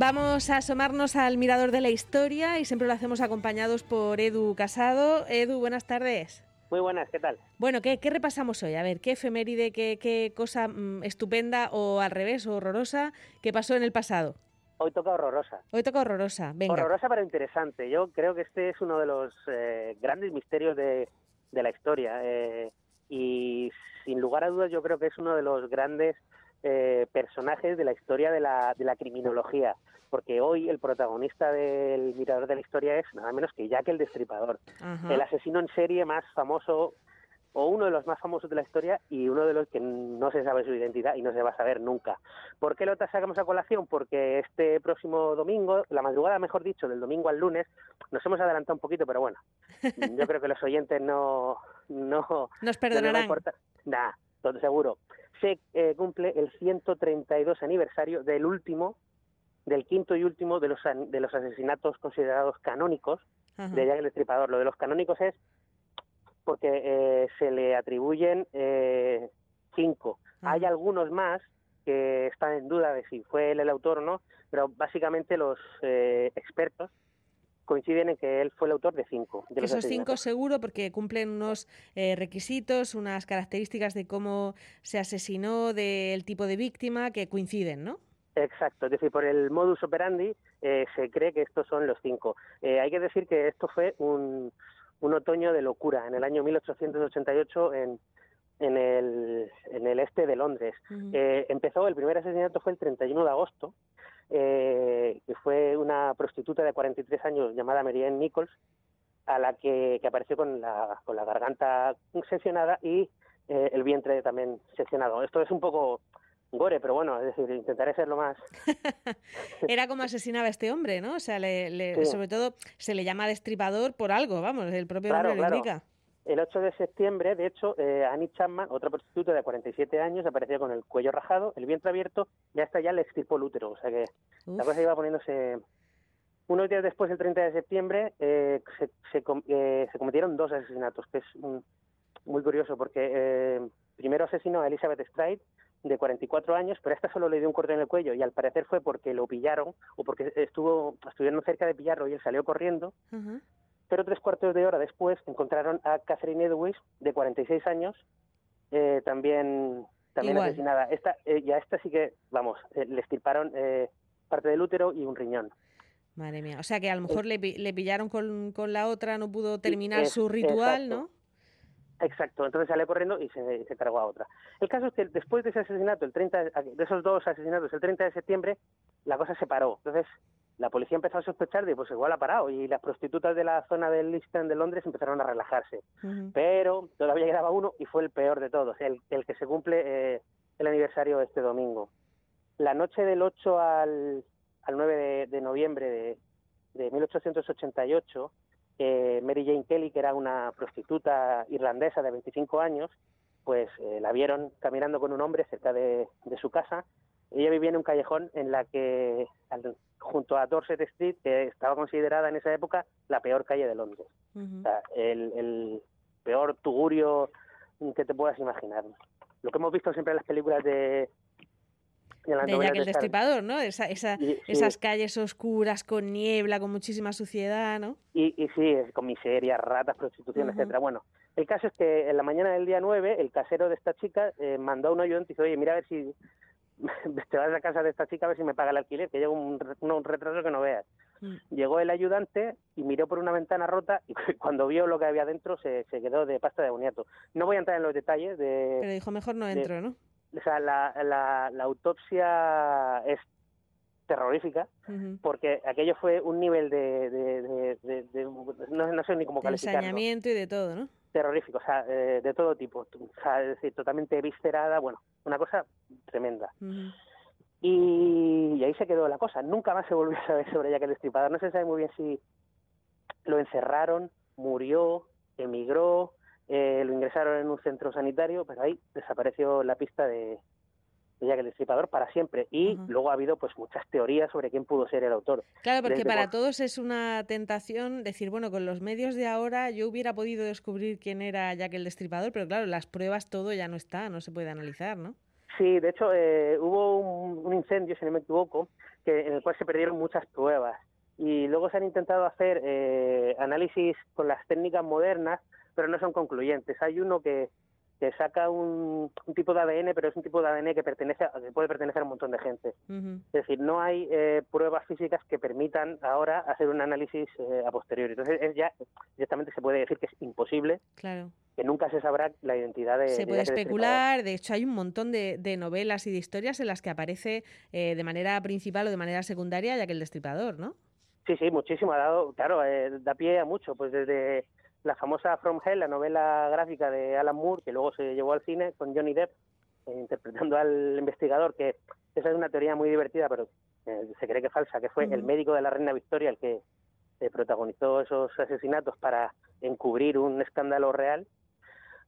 Vamos a asomarnos al mirador de la historia y siempre lo hacemos acompañados por Edu Casado. Edu, buenas tardes. Muy buenas, ¿qué tal? Bueno, ¿qué, repasamos hoy? A ver, ¿qué efeméride, qué, qué cosa mm, estupenda o al revés, o horrorosa, que pasó en el pasado? Hoy toca horrorosa. Hoy toca horrorosa, venga. Horrorosa pero interesante. Yo creo que este es uno de los eh, grandes misterios de, de la historia. Eh, y sin lugar a dudas yo creo que es uno de los grandes eh, personajes de la historia de la, de la criminología, porque hoy el protagonista del Mirador de la Historia es nada menos que Jack el Destripador, el asesino en serie más famoso o uno de los más famosos de la historia y uno de los que no se sabe su identidad y no se va a saber nunca. ¿Por qué lo sacamos a colación? Porque este próximo domingo, la madrugada mejor dicho, del domingo al lunes, nos hemos adelantado un poquito, pero bueno, yo creo que los oyentes no... no Nos perdonarán. Seguro. Se eh, cumple el 132 aniversario del último, del quinto y último de los, de los asesinatos considerados canónicos de Jack el Destripador. Lo de los canónicos es porque eh, se le atribuyen eh, cinco. Hay algunos más que están en duda de si fue él el autor o no, pero básicamente los eh, expertos coinciden en que él fue el autor de cinco. De Esos cinco seguro porque cumplen unos requisitos, unas características de cómo se asesinó, del tipo de víctima que coinciden, ¿no? Exacto, es decir, por el modus operandi se cree que estos son los cinco. hay que decir que esto fue un, un otoño de locura en el año 1888 en, en, el, en el este de Londres. Eh, empezó, el primer asesinato fue el 31 de agosto, eh, que fue una prostituta de 43 años llamada Marianne Nichols, a la que, que apareció con la, con la garganta seccionada y eh, el vientre también seccionado. Esto es un poco gore, pero bueno, es decir, intentaré ser lo más. Era como asesinaba a este hombre, ¿no? O sea, le, sobre todo se le llama destripador por algo, vamos, el propio nombre lo indica. El 8 de septiembre, de hecho, eh, Annie Chapman, otra prostituta de 47 años, apareció con el cuello rajado, el vientre abierto, y hasta ya le extirpó el útero. O sea que la cosa iba poniéndose. Unos días después, el 30 de septiembre, eh, se, se, eh, se, cometieron dos asesinatos, que es muy curioso, porque eh, primero asesinó a Elizabeth Stride, de 44 años, pero a esta solo le dio un corte en el cuello y al parecer fue porque lo pillaron o porque estuvo estuvieron cerca de pillarlo y él salió corriendo. Pero tres cuartos de hora después encontraron a Catherine Edwards, de 46 años, eh, también también asesinada. Esta, eh, y a esta sí que, vamos, eh, le estirparon parte del útero y un riñón. Madre mía, o sea que a lo mejor le, le pillaron con, con, la otra, no pudo terminar su ritual, ¿no? Exacto, entonces sale corriendo y se, se, cargó a otra. El caso es que después de ese asesinato, el 30, de esos dos asesinatos, el 30 de septiembre, la cosa se paró. Entonces la policía empezó a sospechar de, pues igual ha parado, y las prostitutas de la zona del East End de Londres empezaron a relajarse. Pero todavía quedaba uno y fue el peor de todos, el, el que se cumple eh, el aniversario este domingo. La noche del 8 al, al 9 de, de noviembre de, de 1888, eh, Mary Jane Kelly, que era una prostituta irlandesa de 25 años, pues eh, la vieron caminando con un hombre cerca de, su casa. Ella vivía en un callejón en la que, junto a Dorset Street, que estaba considerada en esa época la peor calle de Londres. el, el peor tugurio que te puedas imaginar. Lo que hemos visto siempre en las películas de, de Jack el Destripador, ¿no? Esa, esa, esas calles oscuras con niebla, con muchísima suciedad, ¿no? Y, y sí, con miseria, ratas, prostitución, etcétera. Bueno, el caso es que en la mañana del día 9, el casero de esta chica eh, mandó a un ayudante y dice, oye, mira a ver si te vas a casa de esta chica a ver si me paga el alquiler, que lleva un, un retraso que no veas. Mm. Llegó el ayudante y miró por una ventana rota y cuando vio lo que había dentro se, se quedó de pasta de boniato. No voy a entrar en los detalles de... Pero dijo, mejor no entro, ¿no? o sea, la, la, autopsia es terrorífica porque aquello fue un nivel de, de, no, sé ni cómo calificarlo. Ensañamiento y de todo, ¿no? Terrorífico, o sea, eh, de todo tipo, o sea, es decir, totalmente viscerada, bueno, una cosa tremenda. y, y, ahí se quedó la cosa, nunca más se volvió a saber sobre Jack el Destripador, no se sabe muy bien si lo encerraron, murió, emigró, eh, lo ingresaron en un centro sanitario, pero ahí desapareció la pista de, de Jack el Destripador para siempre. Y luego ha habido pues muchas teorías sobre quién pudo ser el autor. Claro, porque para todos es una tentación decir, bueno, con los medios de ahora yo hubiera podido descubrir quién era Jack el Destripador, pero claro, las pruebas todo ya no está, no se puede analizar, ¿no? Sí, de hecho eh, hubo un, incendio, si no me equivoco, que, en el cual se perdieron muchas pruebas. Y luego se han intentado hacer eh, análisis con las técnicas modernas, pero no son concluyentes. Hay uno que, que saca un, tipo de ADN, pero es un tipo de ADN que pertenece que puede pertenecer a un montón de gente. Es decir, no hay eh, pruebas físicas que permitan ahora hacer un análisis eh, a posteriori. Entonces, es ya directamente se puede decir que es imposible. Claro. Que nunca se sabrá la identidad de. Se puede especular. De hecho, hay un montón de, novelas y de historias en las que aparece eh, de manera principal o de manera secundaria, ya que el destripador, ¿no? Sí, sí, muchísimo. Ha dado, claro, da pie a mucho. Pues desde la famosa From Hell, la novela gráfica de Alan Moore, que luego se llevó al cine con Johnny Depp, eh, interpretando al investigador, que esa es una teoría muy divertida, pero eh, se cree que es falsa, que fue el médico de la reina Victoria el que eh, protagonizó esos asesinatos para encubrir un escándalo real,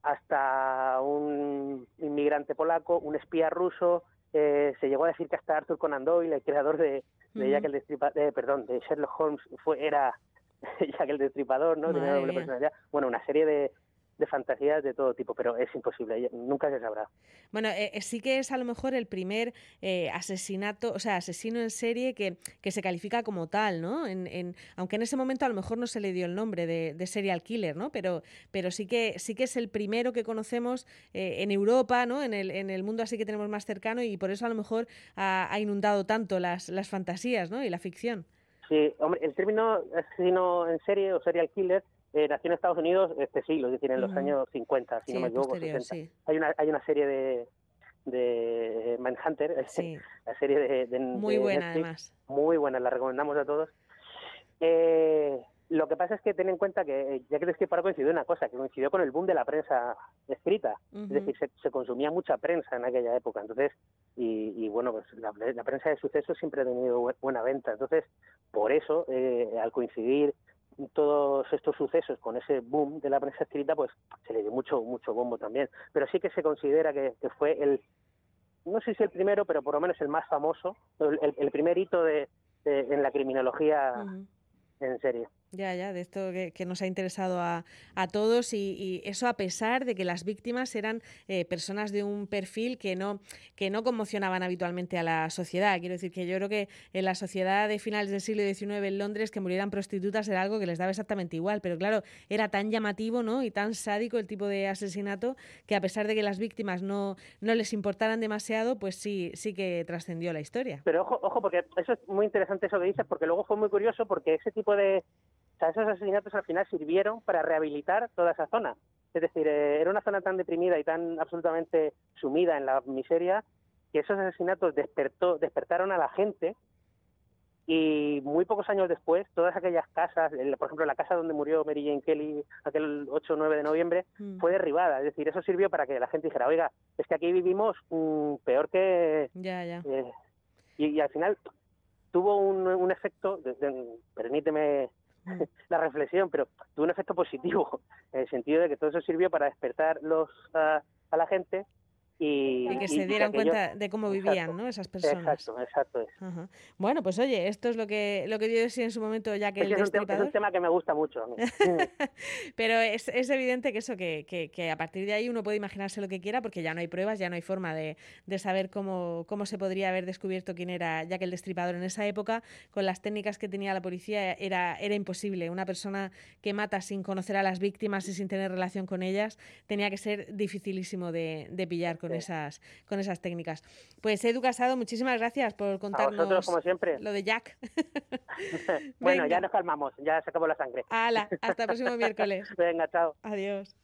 hasta un inmigrante polaco, un espía ruso, se llegó a decir que hasta Arthur Conan Doyle, el creador de, de Jack el perdón, de Sherlock Holmes, fue era ya que el destripador, ¿no? doble personalidad. Bueno, una serie de, de fantasías de todo tipo, pero es imposible, nunca se sabrá. Bueno, eh, eh, sí que es a lo mejor el primer eh, asesinato, o sea, asesino en serie que, que se califica como tal, ¿no? En, en, aunque en ese momento a lo mejor no se le dio el nombre de, de serial killer, ¿no? Pero, pero sí que sí que es el primero que conocemos en Europa, ¿no? En el, en el mundo así que tenemos más cercano y por eso a lo mejor ha, ha inundado tanto las, las fantasías, ¿no? Y la ficción. Sí, hombre, el término asesino en serie o serial killer eh, nació en Estados Unidos este siglo, es decir, en los años 50, si no me equivoco. Hay, una, hay una serie de, de Manhunter, la serie de, Muy buena, además. Muy buena, la recomendamos a todos. Eh, lo que pasa es que ten en cuenta que ya que que para coincidió una cosa, que coincidió con el boom de la prensa escrita. Es decir, se, consumía mucha prensa en aquella época. Entonces, y, bueno, pues la, prensa de sucesos siempre ha tenido buena venta. Entonces, por eso, eh, al coincidir todos estos sucesos con ese boom de la prensa escrita, pues se le dio mucho, mucho bombo también. Pero sí que se considera que, fue el, no sé si el primero, pero por lo menos el más famoso, el, primer hito de, en la criminología en serie. Ya, ya, de esto que, nos ha interesado a, a todos y, eso a pesar de que las víctimas eran eh, personas de un perfil que no, que no conmocionaban habitualmente a la sociedad. Quiero decir que yo creo que en la sociedad de finales del siglo XIX en Londres que murieran prostitutas era algo que les daba exactamente igual, pero claro, era tan llamativo ¿no? y tan sádico el tipo de asesinato que a pesar de que las víctimas no, no les importaran demasiado, pues sí, sí que trascendió la historia. Pero ojo, ojo, porque eso es muy interesante eso que dices, porque luego fue muy curioso porque ese tipo de sea, esos asesinatos al final sirvieron para rehabilitar toda esa zona. Es decir, eh, era una zona tan deprimida y tan absolutamente sumida en la miseria que esos asesinatos despertó, despertaron a la gente y muy pocos años después, todas aquellas casas, por ejemplo, la casa donde murió Mary Jane Kelly aquel 8 o 9 de noviembre, mm. fue derribada. Es decir, eso sirvió para que la gente dijera, oiga, es que aquí vivimos mm, peor que... Ya, ya. Eh, y, al final tuvo un, efecto, permíteme Mm. la reflexión, pero tuvo un efecto positivo, en el sentido de que todo eso sirvió para despertar los, a la gente y, que se dieran cuenta de cómo vivían ¿no? esas personas. Exacto, exacto. Bueno, pues oye, esto es lo que, lo que dio sí en su momento ya que el es, un tema, es un tema que me gusta mucho. Pero es, es, evidente que eso, que, que, que, a partir de ahí uno puede imaginarse lo que quiera porque ya no hay pruebas, ya no hay forma de, de saber cómo, cómo se podría haber descubierto quién era Jack el Destripador en esa época. Con las técnicas que tenía la policía era, era imposible. Una persona que mata sin conocer a las víctimas y sin tener relación con ellas tenía que ser dificilísimo de, de pillar con con, esas, con esas técnicas. Pues Edu Casado, muchísimas gracias por contarnos como siempre. lo de Jack. bueno, ya nos calmamos, ya se acabó la sangre. Hala, hasta el próximo miércoles. Venga, chao. Adiós.